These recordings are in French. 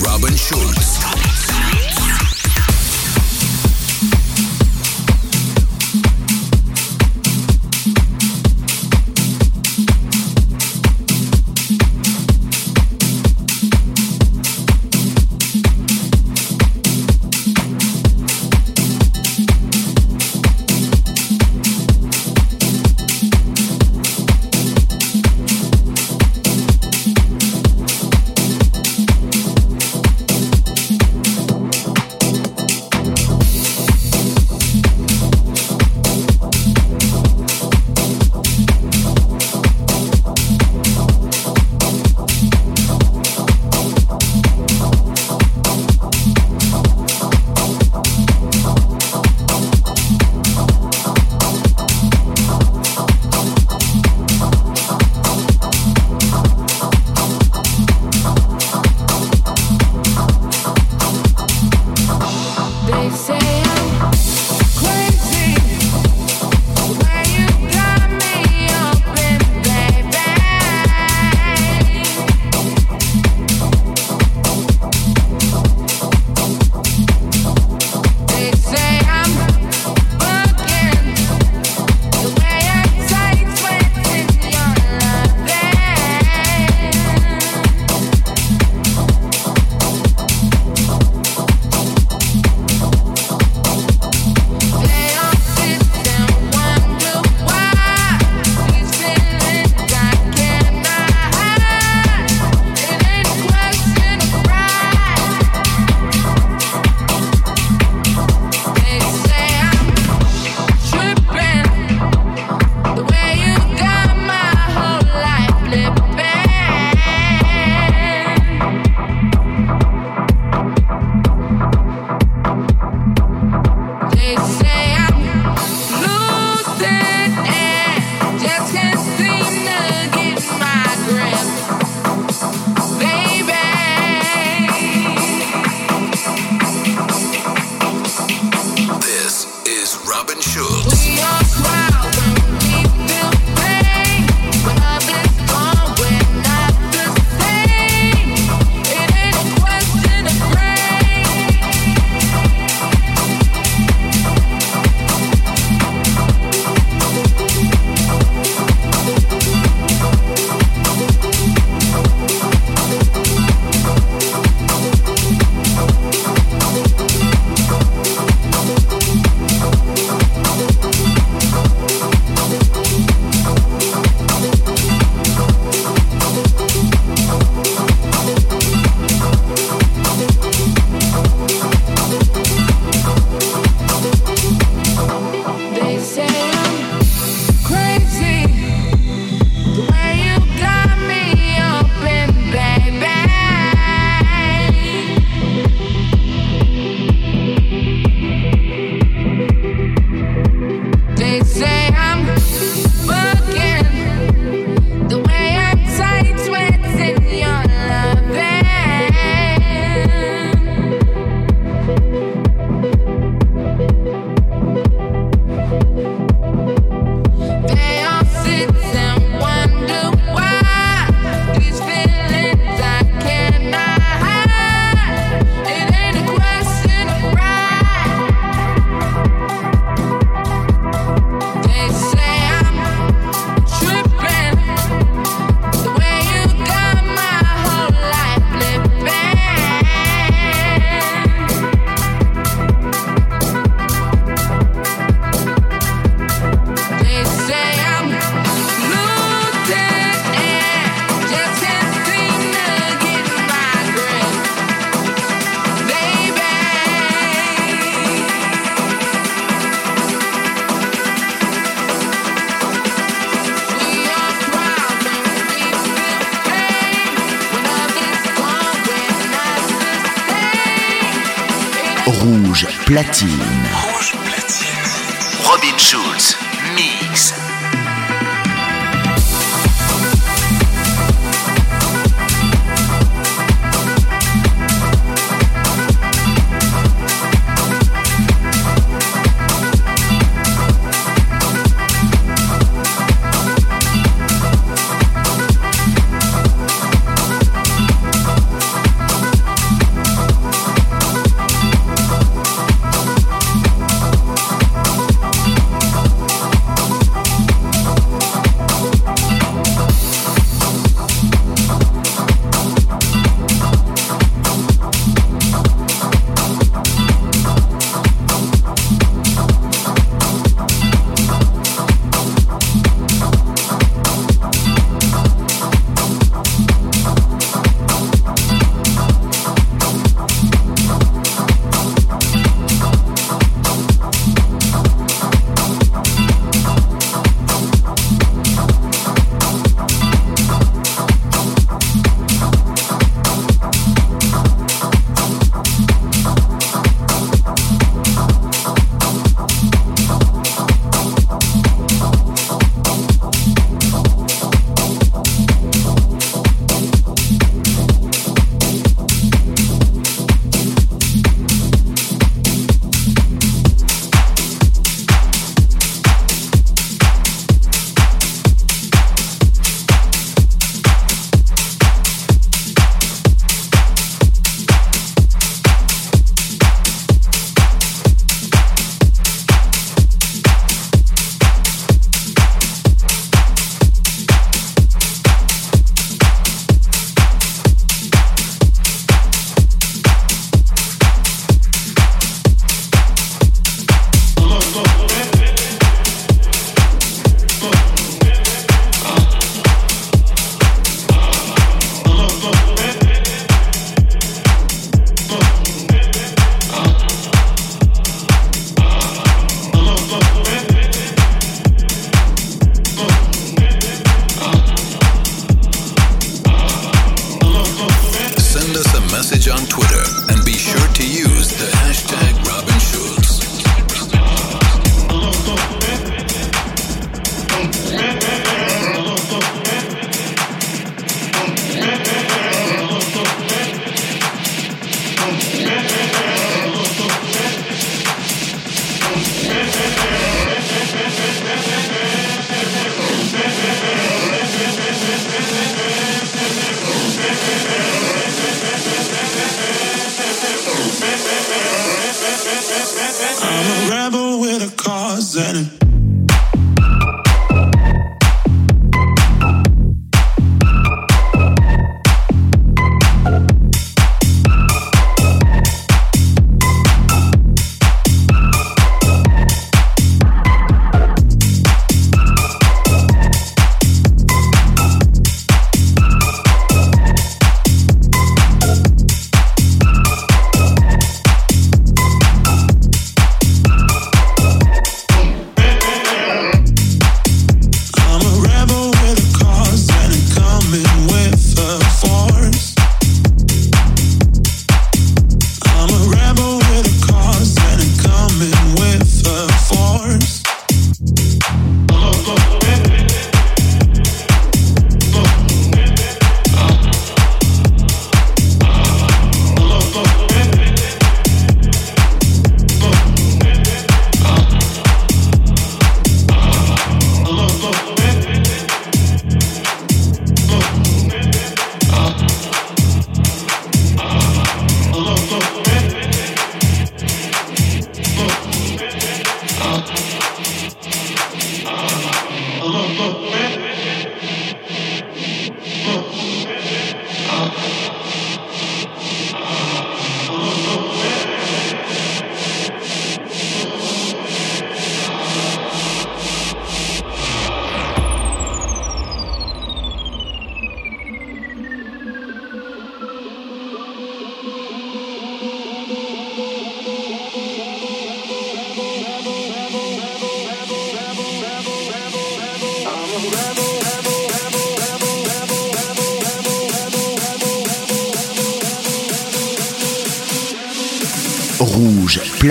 Robin Schulz.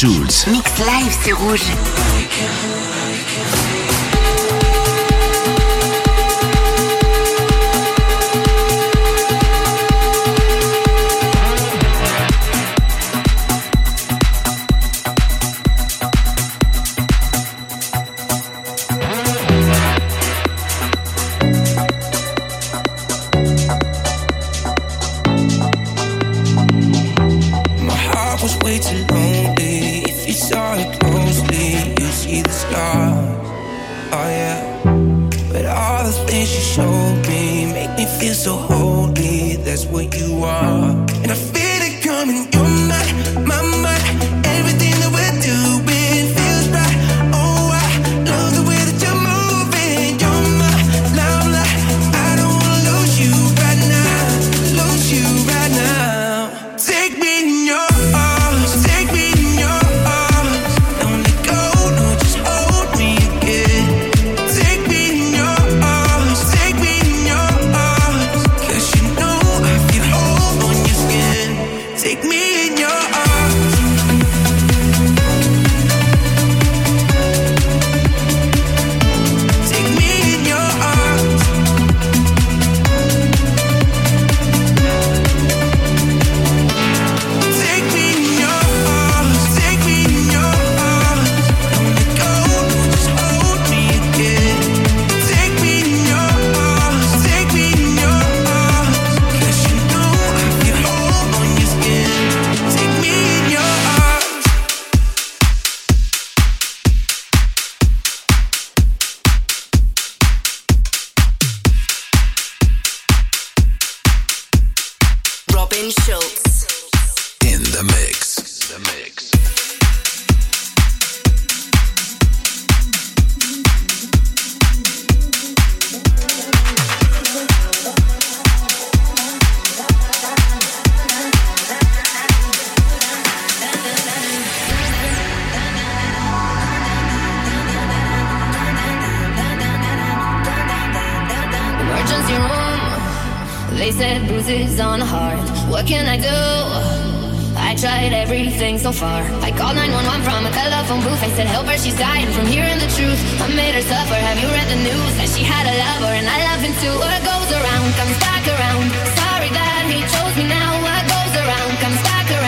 Schulz. Mix live, c'est rouge. bruises on the heart. What can I do? I tried everything so far. I called 911 from a telephone booth. I said, Help her, she's dying from hearing the truth. I made her suffer. Have you read the news? That she had a lover, and I love him too. What goes around comes back around. Sorry that he chose me now. What goes around comes back around.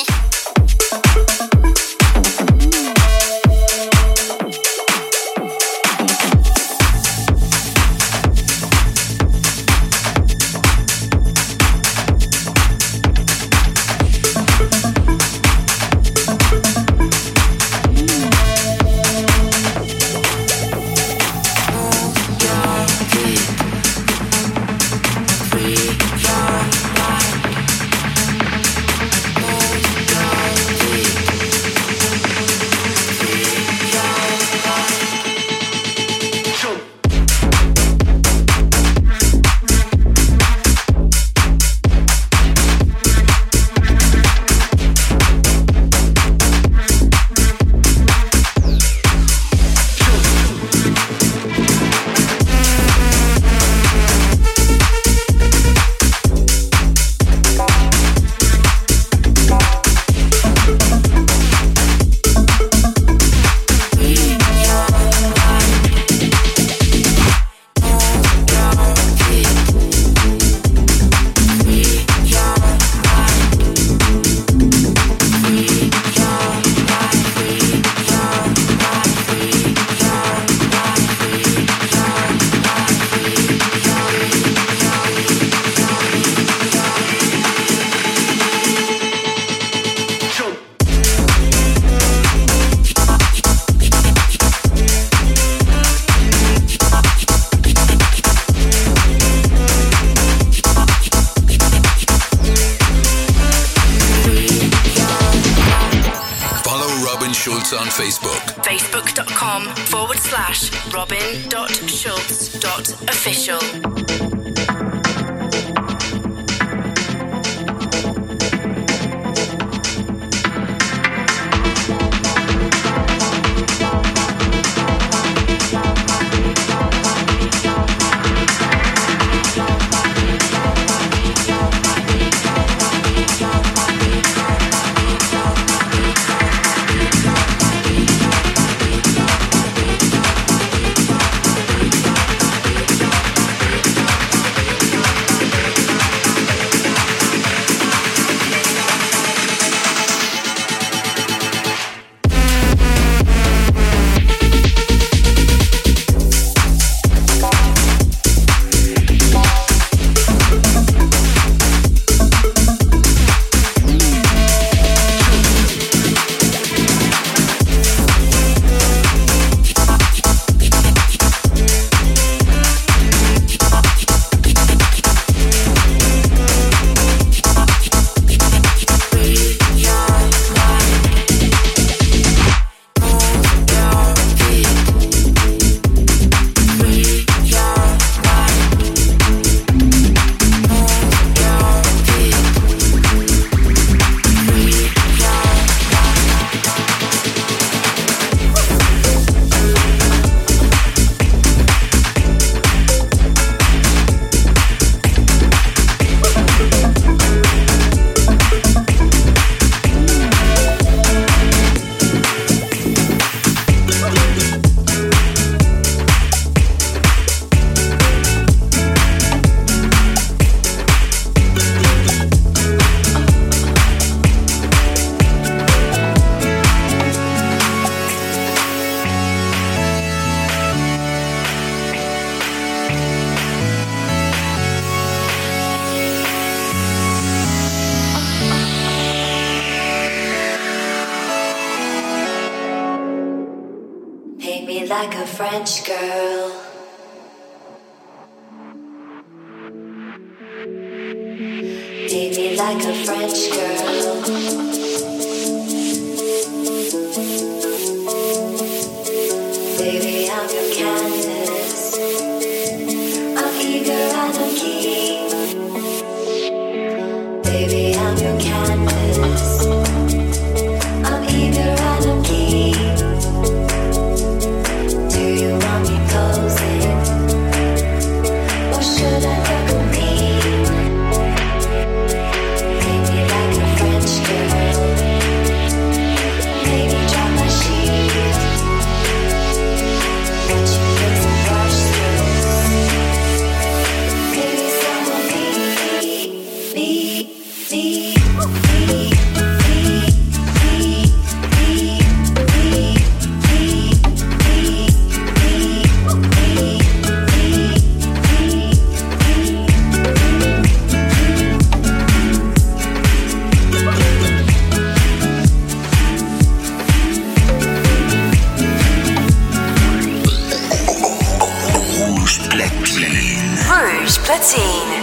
On Facebook. Facebook.com forward slash robin.schultz.official.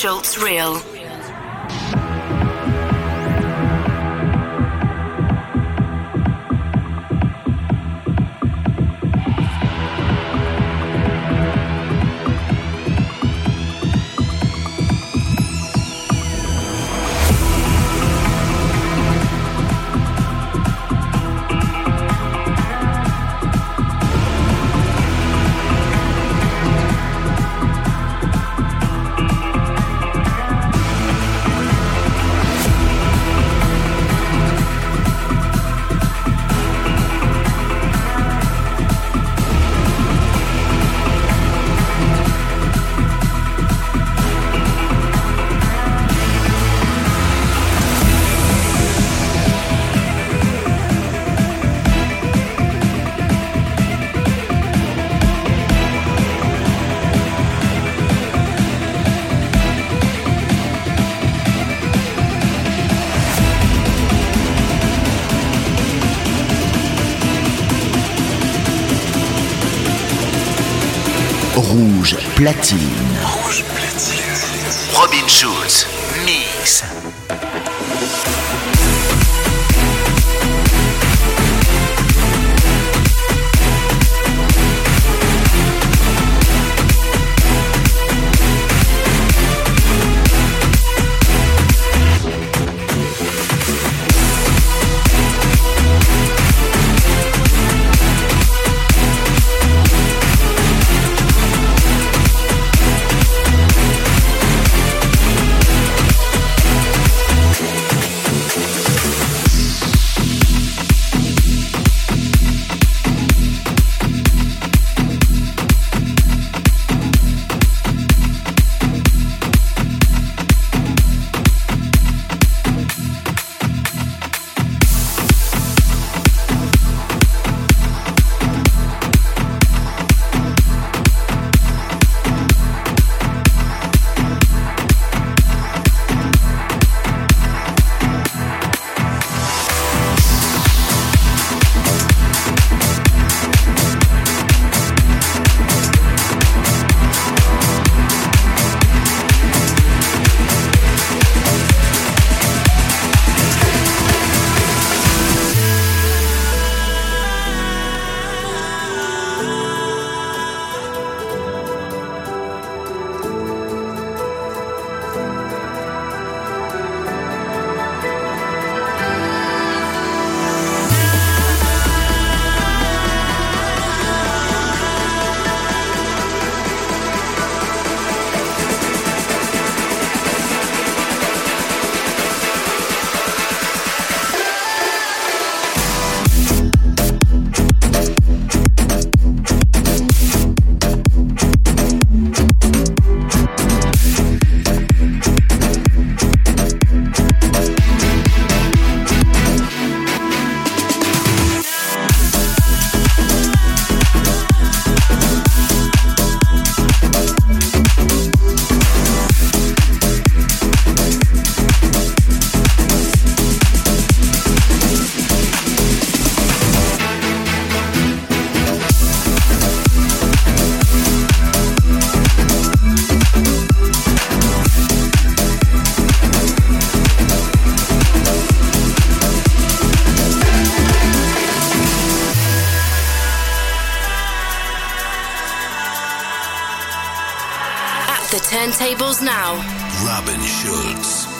Schultz Real. Platine. The turntables now, Robin Schulz.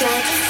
short.